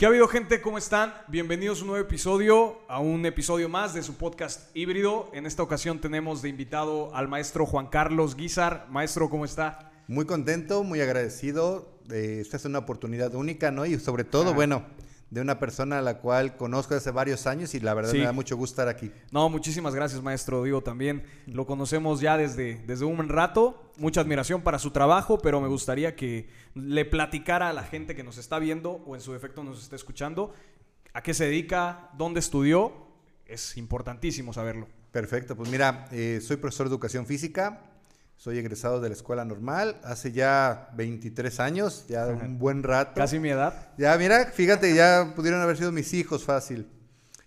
¿Qué ha habido gente? ¿Cómo están? Bienvenidos a un nuevo episodio, a un episodio más de su podcast híbrido. En esta ocasión tenemos de invitado al maestro Juan Carlos Guizar. Maestro, ¿cómo está? Muy contento, muy agradecido. Eh, esta es una oportunidad única, ¿no? Y sobre todo, bueno, de una persona a la cual conozco hace varios años y la verdad Sí. me da mucho gusto estar aquí. No, muchísimas gracias, maestro. Digo, también lo conocemos ya desde, desde un rato. Mucha admiración para su trabajo, pero me gustaría que le platicara a la gente que nos está viendo o en su defecto nos está escuchando a qué se dedica, dónde estudió. Es importantísimo saberlo. Perfecto, pues mira, eh, soy profesor de educación física, soy egresado de la escuela normal, hace ya 23 años, ya un buen rato. Casi mi edad. Ya, mira, fíjate, ya pudieron haber sido mis hijos fácil.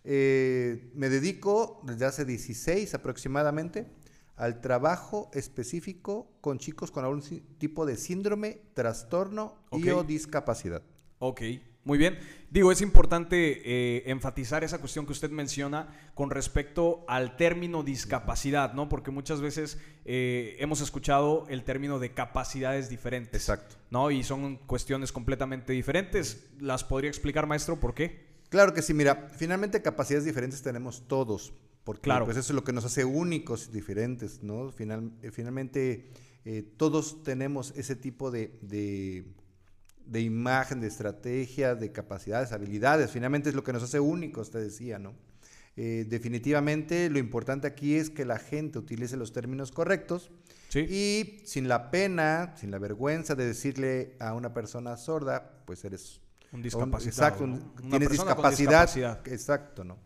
Eh, me dedico desde hace 16 aproximadamente al trabajo específico con chicos con algún tipo de síndrome, trastorno y o discapacidad. Ok, muy bien. Digo, es importante eh, enfatizar esa cuestión que usted menciona con respecto al término discapacidad, ¿no? Porque muchas veces eh, hemos escuchado el término de capacidades diferentes. Exacto. ¿No? Y son cuestiones completamente diferentes. ¿Las podría explicar, maestro, por qué? Claro que sí, mira, finalmente capacidades diferentes tenemos todos, porque Claro. pues eso es lo que nos hace únicos y diferentes, ¿no? Final- eh, finalmente eh, todos tenemos ese tipo de, de, de imagen, de estrategia, de capacidades, habilidades, finalmente es lo que nos hace únicos, te decía, ¿no? Eh, definitivamente lo importante aquí es que la gente utilice los términos correctos Sí. y sin la pena, sin la vergüenza de decirle a una persona sorda, pues eres Un un- discapacitado. exacto, ¿no? un- Una tienes discapacidad, discapacidad. Exacto, ¿no?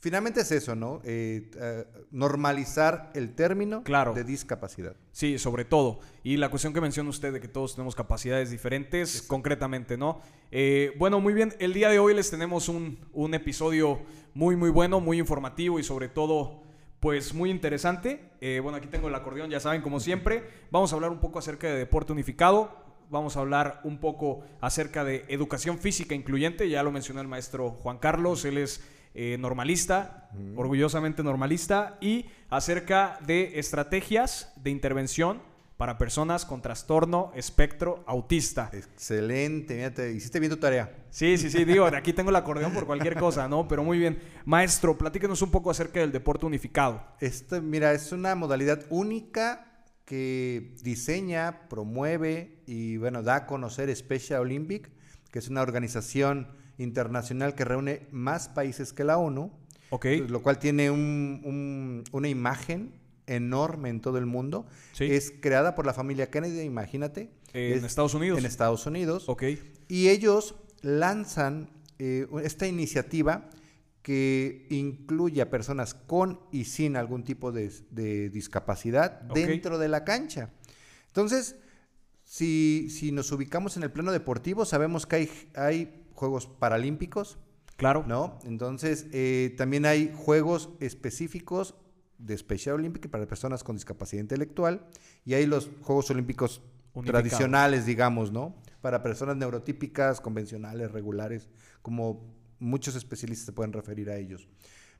Finalmente es eso, ¿no? Eh, eh, normalizar el término Claro. de discapacidad. Sí, sobre todo. Y la cuestión que menciona usted de que todos tenemos capacidades diferentes, concretamente, ¿no? Eh, bueno, muy bien. El día de hoy les tenemos un, un episodio muy, muy bueno, muy informativo y sobre todo, pues muy interesante. Eh, bueno, aquí tengo el acordeón, ya saben, como siempre. Vamos a hablar un poco acerca de deporte unificado. Vamos a hablar un poco acerca de educación física incluyente. Ya lo mencionó el maestro Juan Carlos. Él es eh, normalista, orgullosamente normalista, y acerca de estrategias de intervención para personas con trastorno espectro autista. Excelente, mira, te hiciste bien tu tarea. Sí, sí, sí, digo, aquí tengo el acordeón por cualquier cosa, ¿no? Pero muy bien. Maestro, platíquenos un poco acerca del deporte unificado. Esto, mira, es una modalidad única que diseña, promueve y, bueno, da a conocer Special Olympic, que es una organización internacional que reúne más países que la ONU. ¿Ok? lo cual tiene un- un- una imagen enorme en todo el mundo. Sí. Es creada por la familia Kennedy, imagínate. En Es- Estados Unidos. En Estados Unidos. Ok. Y ellos lanzan eh, esta iniciativa que incluye a personas con y sin algún tipo de, de discapacidad dentro de la cancha. Entonces, si, si nos ubicamos en el plano deportivo, sabemos que hay, hay Juegos Paralímpicos, Claro. ¿no? Entonces, eh, también hay juegos específicos de Special Olympic para personas con discapacidad intelectual y hay los Juegos Olímpicos tradicionales, digamos, ¿no? Para personas neurotípicas, convencionales, regulares, como muchos especialistas se pueden referir a ellos.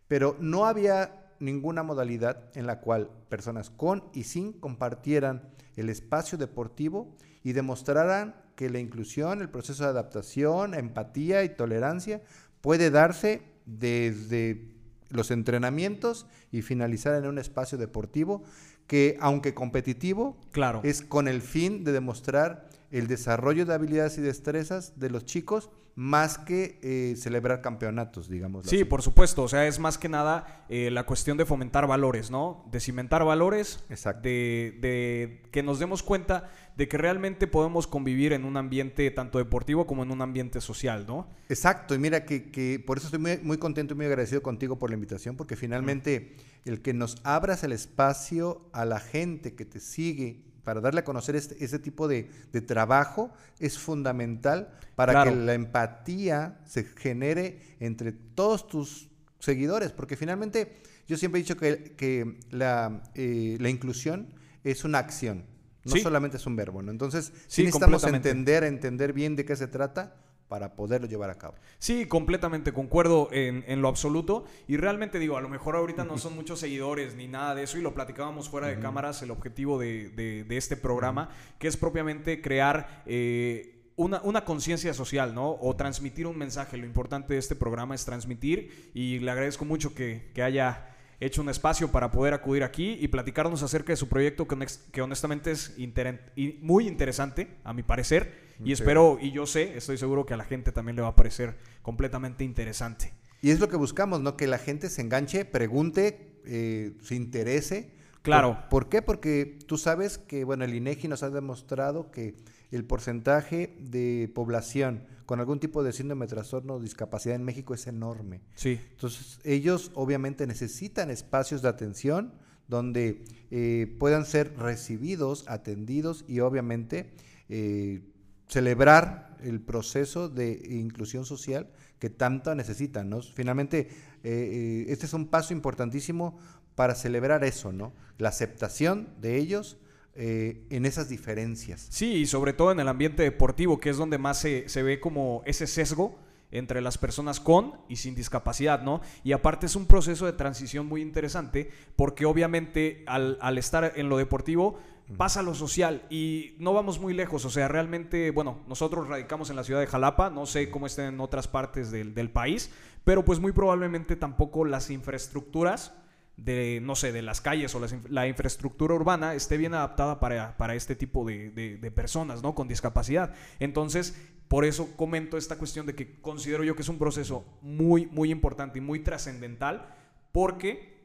Pero no había ninguna modalidad en la cual personas con y sin compartieran el espacio deportivo y demostraran que la inclusión, el proceso de adaptación, empatía y tolerancia puede darse desde los entrenamientos y finalizar en un espacio deportivo que, aunque competitivo, Claro. es con el fin de demostrar el desarrollo de habilidades y destrezas de los chicos más que eh, celebrar campeonatos, digamos. Sí, por supuesto. O sea, es más que nada eh, la cuestión de fomentar valores, ¿no? De cimentar valores. Exacto. De, de que nos demos cuenta de que realmente podemos convivir en un ambiente tanto deportivo como en un ambiente social, ¿no? Exacto, y mira que, que por eso estoy muy, muy contento y muy agradecido contigo por la invitación, porque finalmente el que nos abras el espacio a la gente que te sigue para darle a conocer este, ese tipo de, de trabajo es fundamental para Claro. que la empatía se genere entre todos tus seguidores, porque finalmente yo siempre he dicho que, que la, eh, la inclusión es una acción, no Sí. solamente es un verbo, ¿no? Entonces, Sí, sí necesitamos entender, entender bien de qué se trata para poderlo llevar a cabo. Sí, completamente concuerdo en, en lo absoluto. Y realmente digo, a lo mejor ahorita no son muchos seguidores ni nada de eso y lo platicábamos fuera de cámaras, el objetivo de, de- de este programa, que es propiamente crear... eh, una, una conciencia social, ¿no? O transmitir un mensaje. Lo importante de este programa es transmitir y le agradezco mucho que, que haya hecho un espacio para poder acudir aquí y platicarnos acerca de su proyecto que, honestamente es y muy interesante, a mi parecer. Y espero, y yo sé, estoy seguro que a la gente también le va a parecer completamente interesante. Y es lo que buscamos, ¿no? Que la gente se enganche, pregunte, eh, se interese. Claro. ¿Por, qué? Porque tú sabes que, bueno, el INEGI nos ha demostrado que el porcentaje de población con algún tipo de síndrome, trastorno o discapacidad en México es enorme. Sí. Entonces, ellos obviamente necesitan espacios de atención donde eh, puedan ser recibidos, atendidos y obviamente eh, celebrar el proceso de inclusión social que tanto necesitan, ¿no? Finalmente, eh, este es un paso importantísimo para celebrar eso, ¿no? La aceptación de ellos eh, en esas diferencias. Sí, y sobre todo en el ambiente deportivo, que es donde más se, ve como ese sesgo entre las personas con y sin discapacidad, ¿no? Y aparte es un proceso de transición muy interesante porque obviamente al, estar en lo deportivo pasa lo social y no vamos muy lejos, o sea, realmente, bueno, nosotros radicamos en la ciudad de Jalapa, no sé cómo estén en otras partes del, del país, pero pues muy probablemente tampoco las infraestructuras de, no sé, de las calles o la, infraestructura urbana esté bien adaptada para, este tipo de, personas, ¿no? Con discapacidad. Entonces, por eso comento esta cuestión de que considero yo que es un proceso muy, muy importante y muy trascendental porque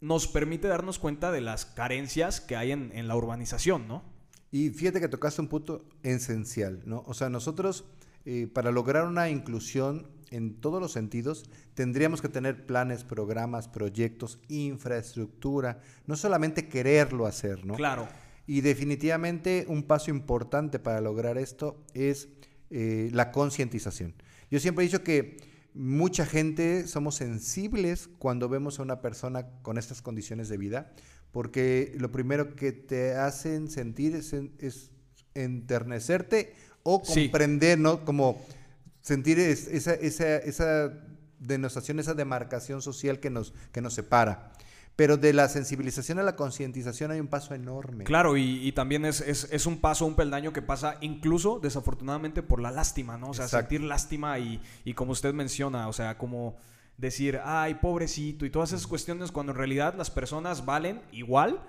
nos permite darnos cuenta de las carencias que hay en, la urbanización, ¿no? Y fíjate que tocaste un punto esencial, ¿no? O sea, nosotros, eh, para lograr una inclusión en todos los sentidos, tendríamos que tener planes, programas, proyectos, infraestructura, no solamente quererlo hacer, ¿no? Claro. Y definitivamente un paso importante para lograr esto es eh, la concientización. Yo siempre he dicho que mucha gente somos sensibles cuando vemos a una persona con estas condiciones de vida, porque lo primero que te hacen sentir es, enternecerte o comprender, ¿no? Como sentir esa, esa, esa denostación, esa demarcación social que nos, que nos separa. Pero de la sensibilización a la concientización hay un paso enorme. Claro, y, también es, es, un paso, un peldaño que pasa incluso, desafortunadamente, por la lástima, ¿no? O sea, sentir lástima y, y, como usted menciona, o sea, como decir, ay, pobrecito, y todas esas cuestiones cuando en realidad las personas valen igual,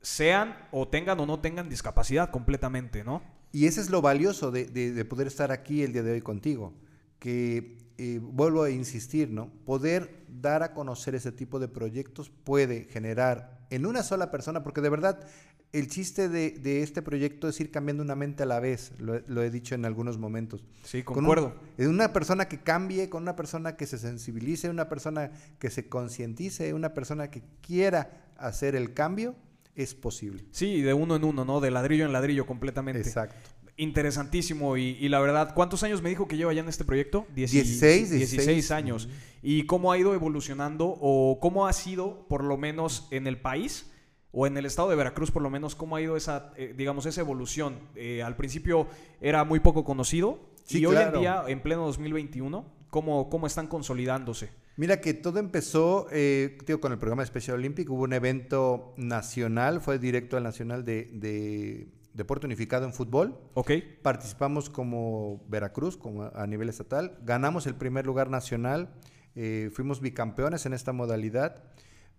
sean o tengan o no tengan discapacidad completamente, ¿no? Y ese es lo valioso de, poder estar aquí el día de hoy contigo, que eh, vuelvo a insistir, ¿no? Poder dar a conocer ese tipo de proyectos puede generar en una sola persona, porque de verdad el chiste de, este proyecto es ir cambiando una mente a la vez, lo, he dicho en algunos momentos. Sí, concuerdo. Con una persona que cambie, con una persona que se sensibilice, una persona que se concientice, una persona que quiera hacer el cambio, es posible. Sí, de uno en uno, ¿no? De ladrillo en ladrillo completamente. Exacto. Interesantísimo y, la verdad, ¿cuántos años me dijo que lleva ya en este proyecto? 16, 16, años. ¿Y cómo ha ido evolucionando o cómo ha sido, por lo menos en el país o en el estado de Veracruz, por lo menos, cómo ha ido esa, eh, digamos, esa evolución? Eh, al principio era muy poco conocido y hoy en día, en pleno 2021, ¿cómo, cómo están consolidándose? Mira que todo empezó eh, con el programa de Special Olympic. Hubo un evento nacional, fue directo al Nacional de, Deporte Unificado en Fútbol. Ok. Participamos como Veracruz, como a nivel estatal. Ganamos el primer lugar nacional. Eh, fuimos bicampeones en esta modalidad.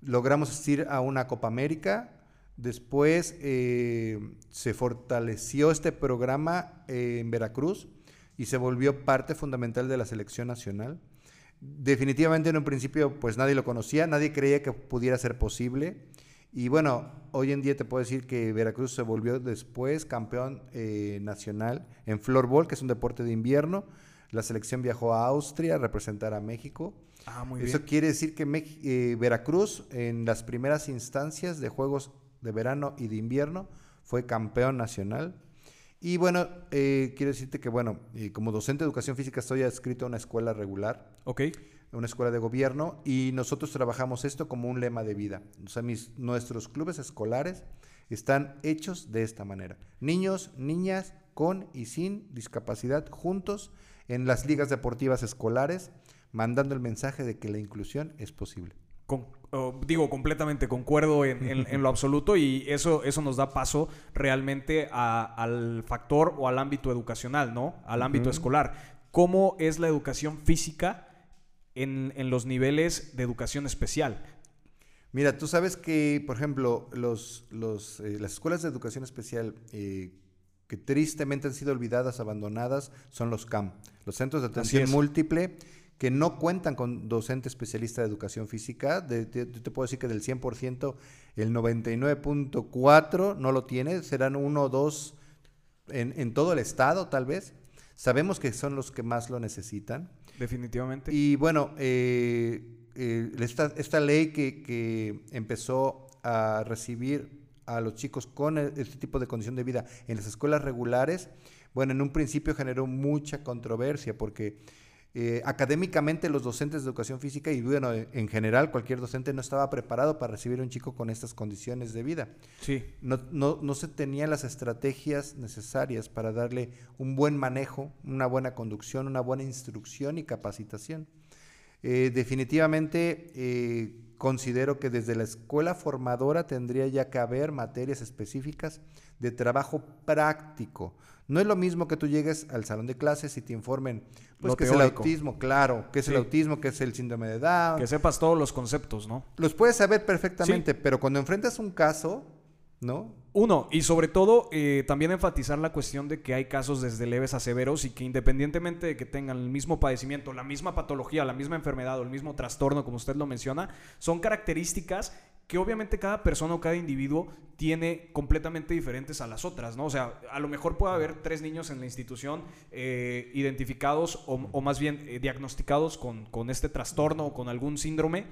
Logramos asistir a una Copa América. Después eh, se fortaleció este programa en Veracruz y se volvió parte fundamental de la selección nacional. Definitivamente en un principio pues nadie lo conocía, nadie creía que pudiera ser posible. Y bueno, hoy en día te puedo decir que Veracruz se volvió después campeón eh, nacional en floorball, que es un deporte de invierno. La selección viajó a Austria a representar a México. Ah, muy Eso quiere decir que eh, Veracruz en las primeras instancias de Juegos de Verano y de Invierno fue campeón nacional. Y bueno, eh, quiero decirte que, bueno, eh, como docente de educación física estoy adscrito a una escuela regular. Ok. Una escuela de gobierno y nosotros trabajamos esto como un lema de vida. O sea, mis, nuestros clubes escolares están hechos de esta manera. Niños, niñas con y sin discapacidad juntos en las ligas deportivas escolares, mandando el mensaje de que la inclusión es posible. digo, completamente concuerdo en, lo absoluto y eso, eso nos da paso realmente al factor o al ámbito educacional, ¿no? Al ámbito escolar. ¿Cómo es la educación física en, los niveles de educación especial? Mira, tú sabes que, por ejemplo, los, eh, las escuelas de educación especial eh, que tristemente han sido olvidadas, abandonadas, son los CAM, los Centros de Atención Múltiple que no cuentan con docente especialista de educación física. De, te puedo decir que del 100%, el 99.4 no lo tiene, serán uno o dos en, todo el estado tal vez. Sabemos que son los que más lo necesitan. Definitivamente. Y bueno, eh, eh, esta, ley que, que, empezó a recibir a los chicos con e, este tipo de condición de vida en las escuelas regulares, bueno, en un principio generó mucha controversia porque eh, académicamente los docentes de educación física y bueno, en general cualquier docente no estaba preparado para recibir a un chico con estas condiciones de vida. Sí. No, no, no se tenían las estrategias necesarias para darle un buen manejo, una buena conducción, una buena instrucción y capacitación. Eh, definitivamente eh, considero que desde la escuela formadora tendría ya que haber materias específicas de trabajo práctico. No es lo mismo que tú llegues al salón de clases y te informen, pues, qué es el autismo, claro, qué es el autismo, qué es el síndrome de Down. Que sepas todos los conceptos, ¿no? Los puedes saber perfectamente, pero cuando enfrentas un caso, ¿no? Uno, y sobre todo eh, también enfatizar la cuestión de que hay casos desde leves a severos y que independientemente de que tengan el mismo padecimiento, la misma patología, la misma enfermedad o el mismo trastorno, como usted lo menciona, son características que obviamente cada persona o cada individuo tiene completamente diferentes a las otras, ¿no? O sea, a lo mejor puede haber tres niños en la institución eh, identificados o, más bien eh, diagnosticados con, con, este trastorno o con algún síndrome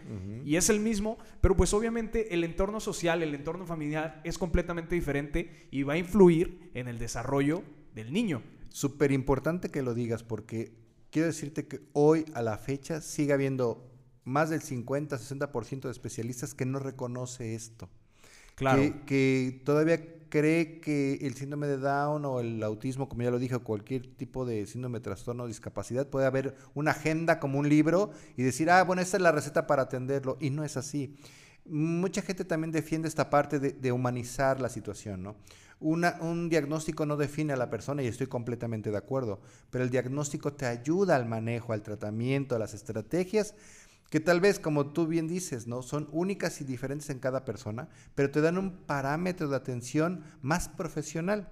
y es el mismo, pero pues obviamente el entorno social, el entorno familiar es completamente diferente y va a influir en el desarrollo del niño. Súper importante que lo digas porque quiero decirte que hoy a la fecha sigue habiendo más del 50-60% de especialistas que no reconoce esto. Claro. Que, todavía cree que el síndrome de Down o el autismo, como ya lo dije, o cualquier tipo de síndrome, trastorno o discapacidad, puede haber una agenda como un libro y decir, ah, bueno, esta es la receta para atenderlo. Y no es así. Mucha gente también defiende esta parte de, humanizar la situación, ¿no? un diagnóstico no define a la persona y estoy completamente de acuerdo, pero el diagnóstico te ayuda al manejo, al tratamiento, a las estrategias que tal vez, como tú bien dices, ¿no? Son únicas y diferentes en cada persona, pero te dan un parámetro de atención más profesional.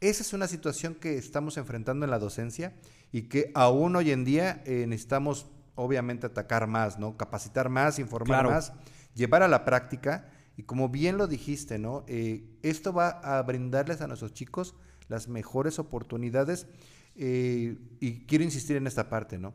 Esa es una situación que estamos enfrentando en la docencia y que aún hoy en día eh, necesitamos, obviamente, atacar más, ¿no? Capacitar más, informar más, llevar a la práctica. Y como bien lo dijiste, ¿no? Eh, esto va a brindarles a nuestros chicos las mejores oportunidades. Eh, y quiero insistir en esta parte, ¿no?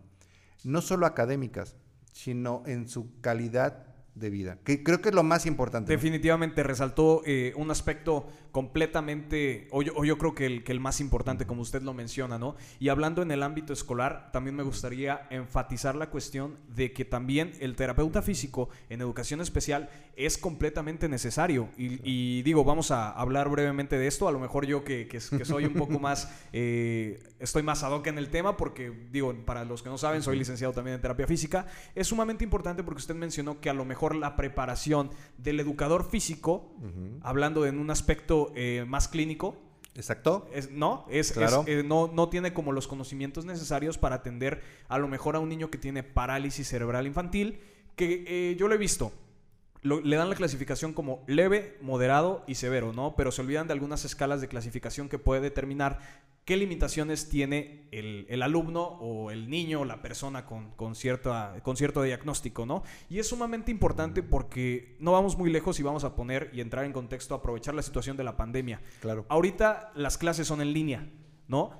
No solo académicas, sino en su calidad de vida, que creo que es lo más importante. Definitivamente resaltó eh, un aspecto completamente, o yo, creo que el, que el, más importante, como usted lo menciona, ¿no? Y hablando en el ámbito escolar, también me gustaría enfatizar la cuestión de que también el terapeuta físico en educación especial es completamente necesario. Y, digo, vamos a hablar brevemente de esto, a lo mejor yo que, que, soy un poco más, eh, estoy más ad hoc en el tema, porque digo, para los que no saben, soy licenciado también en terapia física, es sumamente importante porque usted mencionó que a lo mejor la preparación del educador físico, hablando en un aspecto eh, más clínico. Exacto. Es, no, es, claro. Eh, no, no tiene como los conocimientos necesarios para atender a lo mejor a un niño que tiene parálisis cerebral infantil, que eh, yo lo he visto. Le dan la clasificación como leve, moderado y severo, ¿no? Pero se olvidan de algunas escalas de clasificación que puede determinar qué limitaciones tiene el, alumno o el niño o la persona con, con, cierta, con cierto diagnóstico, ¿no? Y es sumamente importante porque no vamos muy lejos y vamos a poner y entrar en contexto, aprovechar la situación de la pandemia. Claro. Ahorita las clases son en línea, ¿no?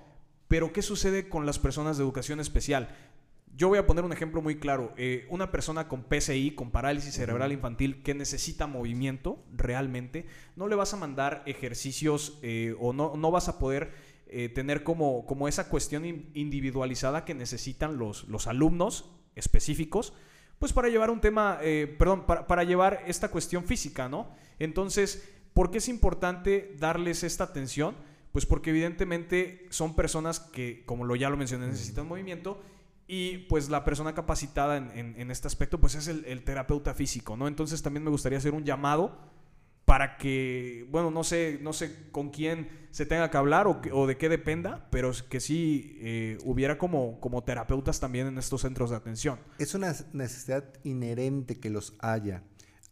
Pero ¿qué sucede con las personas de educación especial? Yo voy a poner un ejemplo muy claro. Eh, una persona con PCI, con parálisis cerebral infantil, que necesita movimiento realmente, no le vas a mandar ejercicios eh, o no, no vas a poder eh, tener como, como esa cuestión individualizada que necesitan los, los alumnos específicos, pues para llevar un tema, eh, perdón, para, llevar esta cuestión física, ¿no? Entonces, ¿por qué es importante darles esta atención? Pues porque evidentemente son personas que, como lo ya lo mencioné, necesitan movimiento Y pues la persona capacitada en, este aspecto pues es el, terapeuta físico, ¿no? Entonces también me gustaría hacer un llamado para que, bueno, no sé, no sé con quién se tenga que hablar o, de qué dependa, pero que sí eh, hubiera como, como terapeutas también en estos centros de atención. Es una necesidad inherente que los haya.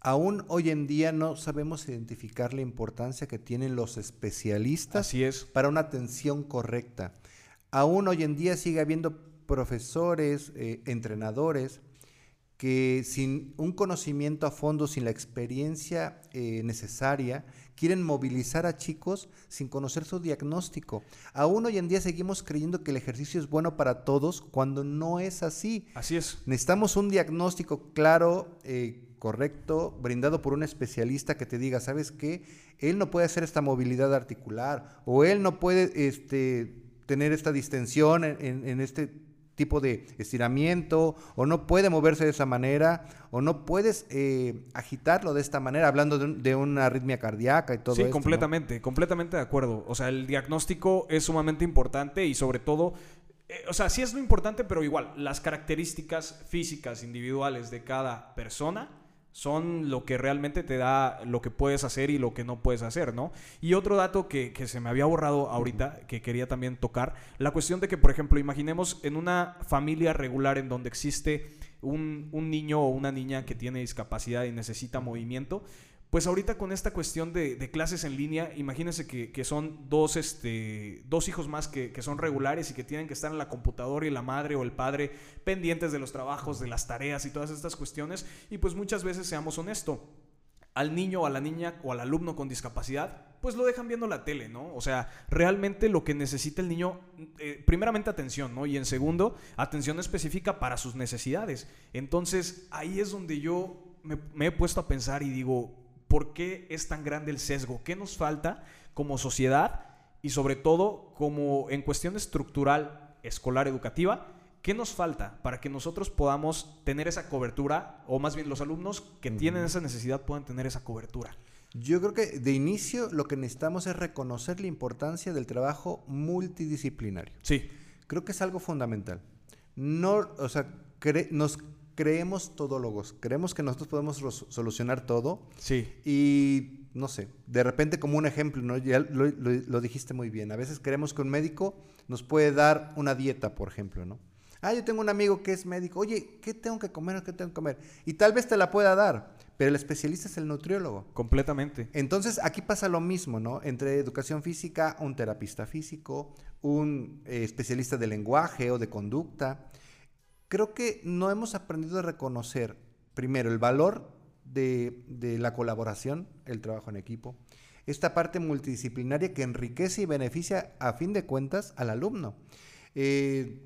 Aún hoy en día no sabemos identificar la importancia que tienen los especialistas Así es. para una atención correcta. Aún hoy en día sigue habiendo profesores, eh, entrenadores, que sin un conocimiento a fondo, sin la experiencia eh, necesaria, quieren movilizar a chicos sin conocer su diagnóstico. Aún hoy en día seguimos creyendo que el ejercicio es bueno para todos cuando no es así. Así es. Necesitamos un diagnóstico claro, eh, correcto, brindado por un especialista que te diga, ¿sabes qué? Él no puede hacer esta movilidad articular o él no puede este, tener esta distensión en, en este tipo de estiramiento, o no puede moverse de esa manera, o no puedes eh, agitarlo de esta manera, hablando de, una arritmia cardíaca y todo eso. Sí, completamente, completamente de acuerdo. O sea, el diagnóstico es sumamente importante y sobre todo eh, o sea, sí es lo importante, pero igual, las características físicas individuales de cada persona son lo que realmente te da lo que puedes hacer y lo que no puedes hacer, ¿no? Y otro dato que, se me había borrado ahorita, que quería también tocar, la cuestión de que, por ejemplo, imaginemos en una familia regular en donde existe un, un niño o una niña que tiene discapacidad y necesita movimiento, pues ahorita con esta cuestión de, clases en línea, imagínense que, son dos, este, dos hijos más que, son regulares y que tienen que estar en la computadora y la madre o el padre pendientes de los trabajos, de las tareas y todas estas cuestiones. Y pues muchas veces, seamos honestos, al niño o a la niña o al alumno con discapacidad, pues lo dejan viendo la tele, ¿no? O sea, realmente lo que necesita el niño, eh, primeramente atención, ¿no? Y en segundo, atención específica para sus necesidades. Entonces, ahí es donde yo me he puesto a pensar y digo, ¿Por qué es tan grande el sesgo? ¿Qué nos falta como sociedad y sobre todo como en cuestión estructural escolar educativa? ¿Qué nos falta para que nosotros podamos tener esa cobertura o más bien los alumnos que tienen esa necesidad puedan tener esa cobertura? Yo creo que de inicio lo que necesitamos es reconocer la importancia del trabajo multidisciplinario. Sí. Creo que es algo fundamental. No, o sea, nos creemos todólogos, creemos que nosotros podemos solucionar todo. Sí. Y no sé, de repente como un ejemplo, ¿no? ya lo, dijiste muy bien, a veces creemos que un médico nos puede dar una dieta, por ejemplo, ¿no? Ah, yo tengo un amigo que es médico, oye, ¿qué tengo que comer qué tengo que comer? Y tal vez te la pueda dar, pero el especialista es el nutriólogo. Completamente. Entonces aquí pasa lo mismo, ¿no? Entre educación física, un terapista físico, un eh, especialista de lenguaje o de conducta creo que no hemos aprendido a reconocer, primero, el valor de, la colaboración, el trabajo en equipo, esta parte multidisciplinaria que enriquece y beneficia, a fin de cuentas, al alumno. Eh,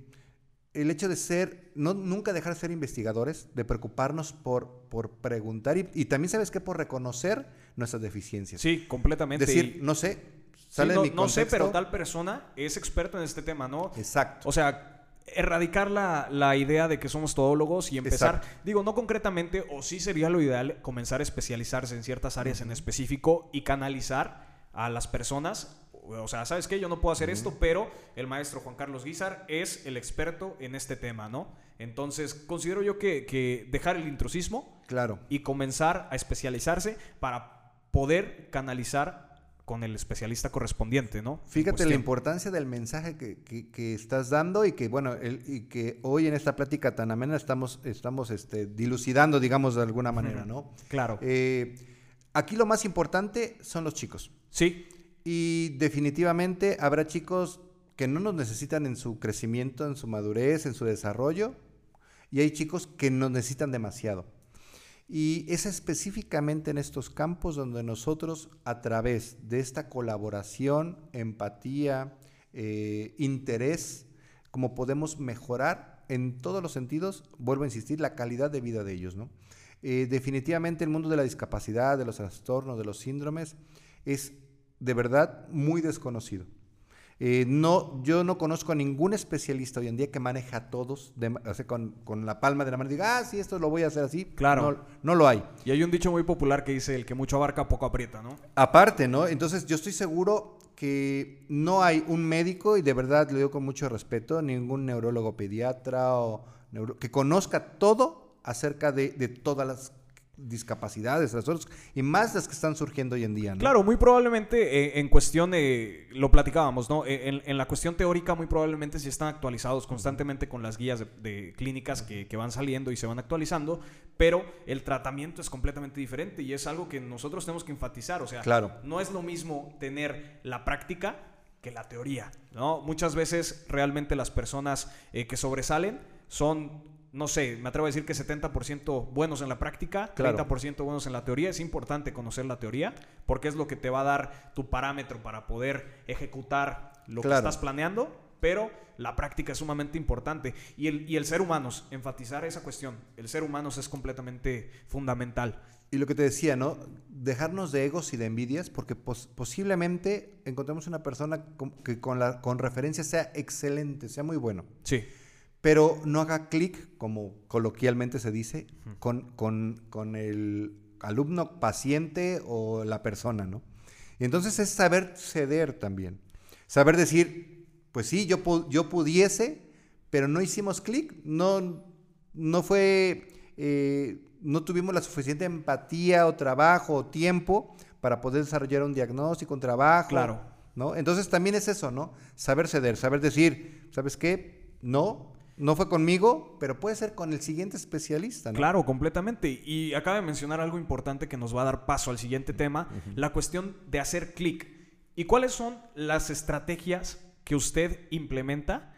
el hecho de ser, no, nunca dejar de ser investigadores, de preocuparnos por, por preguntar y, también, ¿sabes qué? Por reconocer nuestras deficiencias. Sí, completamente. Decir, no sé, sale no, no sé, pero tal persona es experto en este tema, ¿no? Exacto. O sea, erradicar la, idea de que somos todólogos y empezar, digo, no concretamente, o sí sería lo ideal comenzar a especializarse en ciertas áreas en específico y canalizar a las personas. O sea, ¿sabes qué? Yo no puedo hacer esto, pero el maestro Juan Carlos Guizar es el experto en este tema, ¿no? Entonces, considero yo que, que dejar el intrusismo claro. y comenzar a especializarse para poder canalizar con el especialista correspondiente, ¿no? Fíjate la importancia del mensaje que, estás dando y que, bueno, y que hoy en esta plática tan amena estamos, estamos este, dilucidando, digamos, de alguna manera, ¿no? Claro. Eh, aquí lo más importante son los chicos. Sí. Y definitivamente habrá chicos que no nos necesitan en su crecimiento, en su madurez, en su desarrollo, y hay chicos que nos necesitan demasiado. Y es específicamente en estos campos donde nosotros, a través de esta colaboración, empatía, eh, interés, como podemos mejorar en todos los sentidos, vuelvo a insistir, la calidad de vida de ellos. ¿no? Eh, definitivamente el mundo de la discapacidad, de los trastornos, de los síndromes, es de verdad muy desconocido. Eh, no, yo no conozco a ningún especialista hoy en día que maneja a todos con, la palma de la mano y diga, ah, sí, esto lo voy a hacer así. Claro. No, lo hay. Y hay un dicho muy popular que dice, el que mucho abarca, poco aprieta, ¿no? Aparte, ¿no? Entonces yo estoy seguro que no hay un médico, y de verdad lo digo con mucho respeto, ningún neurólogo pediatra o que conozca todo acerca de, de todas las discapacidades, trastornos, y más las que están surgiendo hoy en día. ¿no? Claro, muy probablemente eh, en cuestión, de, lo platicábamos, ¿no? Eh, en, la cuestión teórica, muy probablemente sí están actualizados constantemente con las guías de, clínicas que, van saliendo y se van actualizando, pero el tratamiento es completamente diferente y es algo que nosotros tenemos que enfatizar. O sea, claro. no es lo mismo tener la práctica que la teoría, ¿no? Muchas veces realmente las personas eh, que sobresalen son no sé, me atrevo a decir que 70% buenos en la práctica, 30% buenos en la teoría. Es importante conocer la teoría porque es lo que te va a dar tu parámetro para poder ejecutar lo que estás planeando, pero la práctica es sumamente importante. Y el, y el ser humano, enfatizar esa cuestión, el ser humano es completamente fundamental. Y lo que te decía, ¿no? Dejarnos de egos y de envidias, porque posiblemente encontremos una persona que con, la, con referencia sea excelente, sea muy bueno. Sí pero no haga clic, como coloquialmente se dice, con, con, el alumno paciente o la persona, ¿no? Y entonces es saber ceder también. Saber decir, pues sí, yo, yo pudiese, pero no hicimos clic, no, no fue, eh, no tuvimos la suficiente empatía o trabajo o tiempo para poder desarrollar un diagnóstico, un trabajo. Claro. ¿no? Entonces también es eso, ¿no? Saber ceder, saber decir, ¿sabes qué? No, no fue conmigo, pero puede ser con el siguiente especialista. ¿no? Claro, completamente. Y acaba de mencionar algo importante que nos va a dar paso al siguiente tema, la cuestión de hacer clic. ¿Y cuáles son las estrategias que usted implementa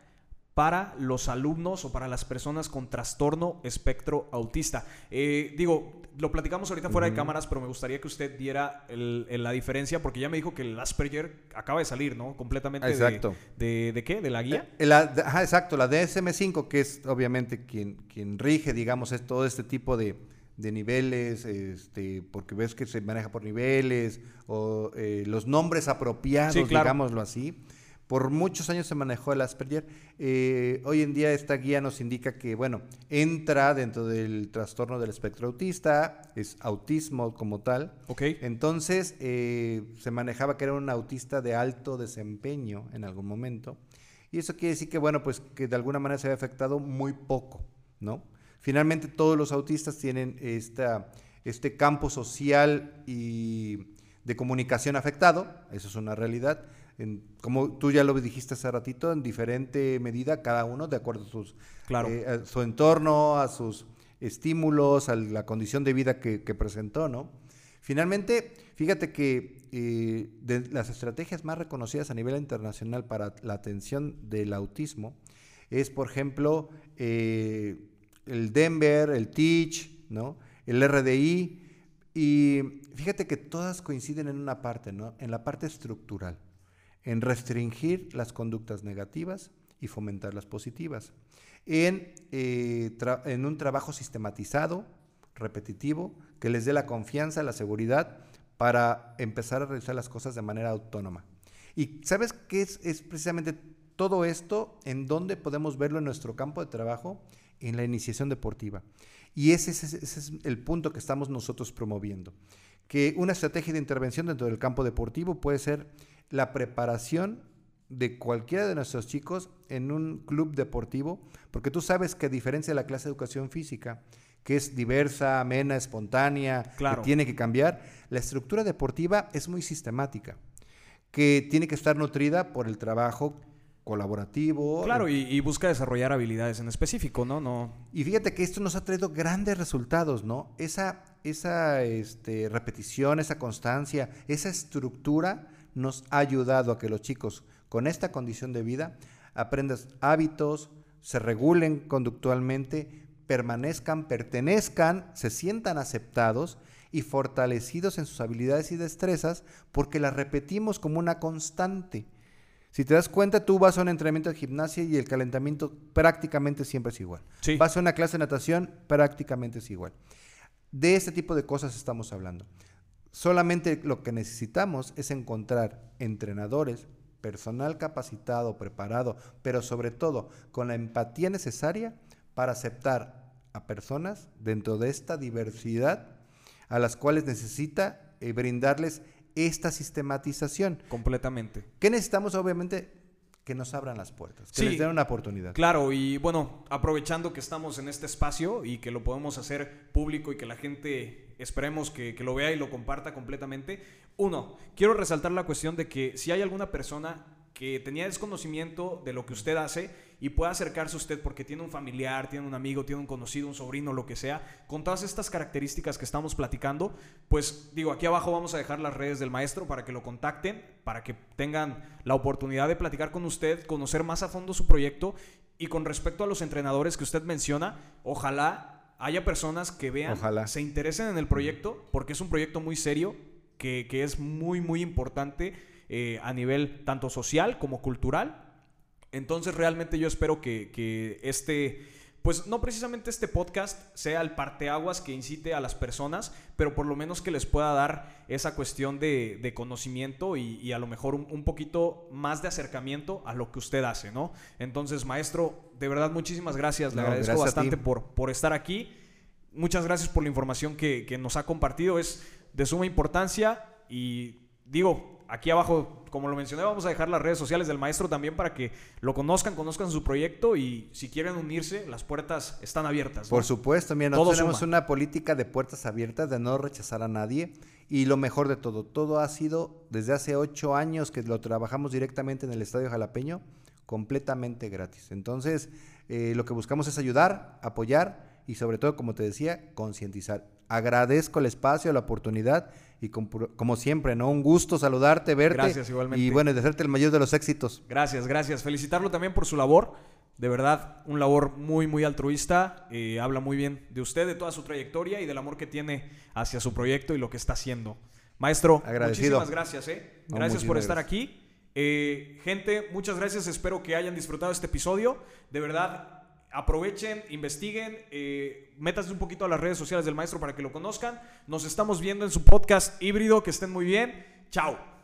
para los alumnos o para las personas con trastorno espectro autista? Eh, digo, lo platicamos ahorita fuera de cámaras, pero me gustaría que usted diera la diferencia, porque ya me dijo que el Asperger acaba de salir, ¿no? Completamente exacto. De, de, qué? ¿De la guía? Eh, la, ajá, exacto, la DSM-5, que es obviamente quien, quien rige, digamos, es todo este tipo de, niveles, este, porque ves que se maneja por niveles, o eh, los nombres apropiados, digámoslo así. Por muchos años se manejó el Asperger. Eh, hoy en día esta guía nos indica que, bueno, entra dentro del trastorno del espectro autista, es autismo como tal. Ok. Entonces eh, se manejaba que era un autista de alto desempeño en algún momento. Y eso quiere decir que, bueno, pues que de alguna manera se había afectado muy poco, ¿no? Finalmente todos los autistas tienen esta, este campo social y de comunicación afectado, eso es una realidad como tú ya lo dijiste hace ratito, en diferente medida cada uno, de acuerdo a, sus, eh, a su entorno, a sus estímulos, a la condición de vida que, presentó, ¿no? Finalmente, fíjate que eh, de las estrategias más reconocidas a nivel internacional para la atención del autismo es, por ejemplo, eh, el Denver, el Teach, ¿no? el RDI, y fíjate que todas coinciden en una parte, ¿no? En la parte estructural en restringir las conductas negativas y fomentar las positivas, en, eh, en un trabajo sistematizado, repetitivo, que les dé la confianza, la seguridad para empezar a realizar las cosas de manera autónoma. Y sabes qué es, es precisamente todo esto en donde podemos verlo en nuestro campo de trabajo, en la iniciación deportiva. Y ese, ese, es el punto que estamos nosotros promoviendo. Que una estrategia de intervención dentro del campo deportivo puede ser la preparación de cualquiera de nuestros chicos en un club deportivo, porque tú sabes que a diferencia de la clase de educación física, que es diversa, amena, espontánea, que tiene que cambiar, la estructura deportiva es muy sistemática, que tiene que estar nutrida por el trabajo colaborativo. Claro, y, busca desarrollar habilidades en específico, ¿no? no Y fíjate que esto nos ha traído grandes resultados, ¿no? Esa, esa este, repetición, esa constancia, esa estructura nos ha ayudado a que los chicos con esta condición de vida aprendan hábitos, se regulen conductualmente, permanezcan, pertenezcan, se sientan aceptados y fortalecidos en sus habilidades y destrezas porque las repetimos como una constante. Si te das cuenta, tú vas a un entrenamiento de gimnasia y el calentamiento prácticamente siempre es igual. Vas a una clase de natación, prácticamente es igual. De este tipo de cosas estamos hablando. Solamente lo que necesitamos es encontrar entrenadores, personal capacitado, preparado, pero sobre todo con la empatía necesaria para aceptar a personas dentro de esta diversidad a las cuales necesita eh, brindarles esta sistematización. Completamente. ¿Qué necesitamos? Obviamente que nos abran las puertas, que Sí. les den una oportunidad. Claro, y bueno, aprovechando que estamos en este espacio y que lo podemos hacer público y que la gente esperemos que, que lo vea y lo comparta completamente. Uno, quiero resaltar la cuestión de que si hay alguna persona que tenía desconocimiento de lo que usted hace y pueda acercarse a usted porque tiene un familiar, tiene un amigo, tiene un conocido, un sobrino, lo que sea, con todas estas características que estamos platicando, pues digo, aquí abajo vamos a dejar las redes del maestro para que lo contacten, para que tengan la oportunidad de platicar con usted, conocer más a fondo su proyecto y con respecto a los entrenadores que usted menciona, ojalá haya personas que vean, Ojalá. se interesen en el proyecto, porque es un proyecto muy serio, que, que es muy, muy importante eh, a nivel tanto social como cultural. Entonces realmente yo espero que, que este, pues no precisamente este podcast sea el parteaguas que incite a las personas, pero por lo menos que les pueda dar esa cuestión de, de conocimiento y, y, a lo mejor un, un, poquito más de acercamiento a lo que usted hace, ¿no? Entonces, maestro, de verdad muchísimas gracias, le No, agradezco gracias bastante por, por estar aquí. Muchas gracias por la información que, que nos ha compartido, es de suma importancia y digo, aquí abajo, como lo mencioné, vamos a dejar las redes sociales del maestro también para que lo conozcan, conozcan su proyecto y si quieren unirse, las puertas están abiertas. ¿no? Por supuesto, mira, Todo nosotros tenemos suma. una política de puertas abiertas, de no rechazar a nadie. Y lo mejor de todo, todo ha sido desde hace ocho años que lo trabajamos directamente en el Estadio Jalapeño, completamente gratis. Entonces, eh, lo que buscamos es ayudar, apoyar y sobre todo, como te decía, concientizar. Agradezco el espacio, la oportunidad y como, siempre, ¿no? Un gusto saludarte, verte. Gracias, igualmente. Y bueno, desearte el mayor de los éxitos. Gracias, gracias. Felicitarlo también por su labor. De verdad, un labor muy, muy altruista. Eh, habla muy bien de usted, de toda su trayectoria y del amor que tiene hacia su proyecto y lo que está haciendo. Maestro, Agradecido. muchísimas gracias. ¿eh? No, Gracias por estar gracias. aquí. Eh, gente, muchas gracias. Espero que hayan disfrutado este episodio. De verdad, aprovechen, investiguen, eh, métanse un poquito a las redes sociales del maestro para que lo conozcan. Nos estamos viendo en su podcast híbrido. Que estén muy bien. Chao.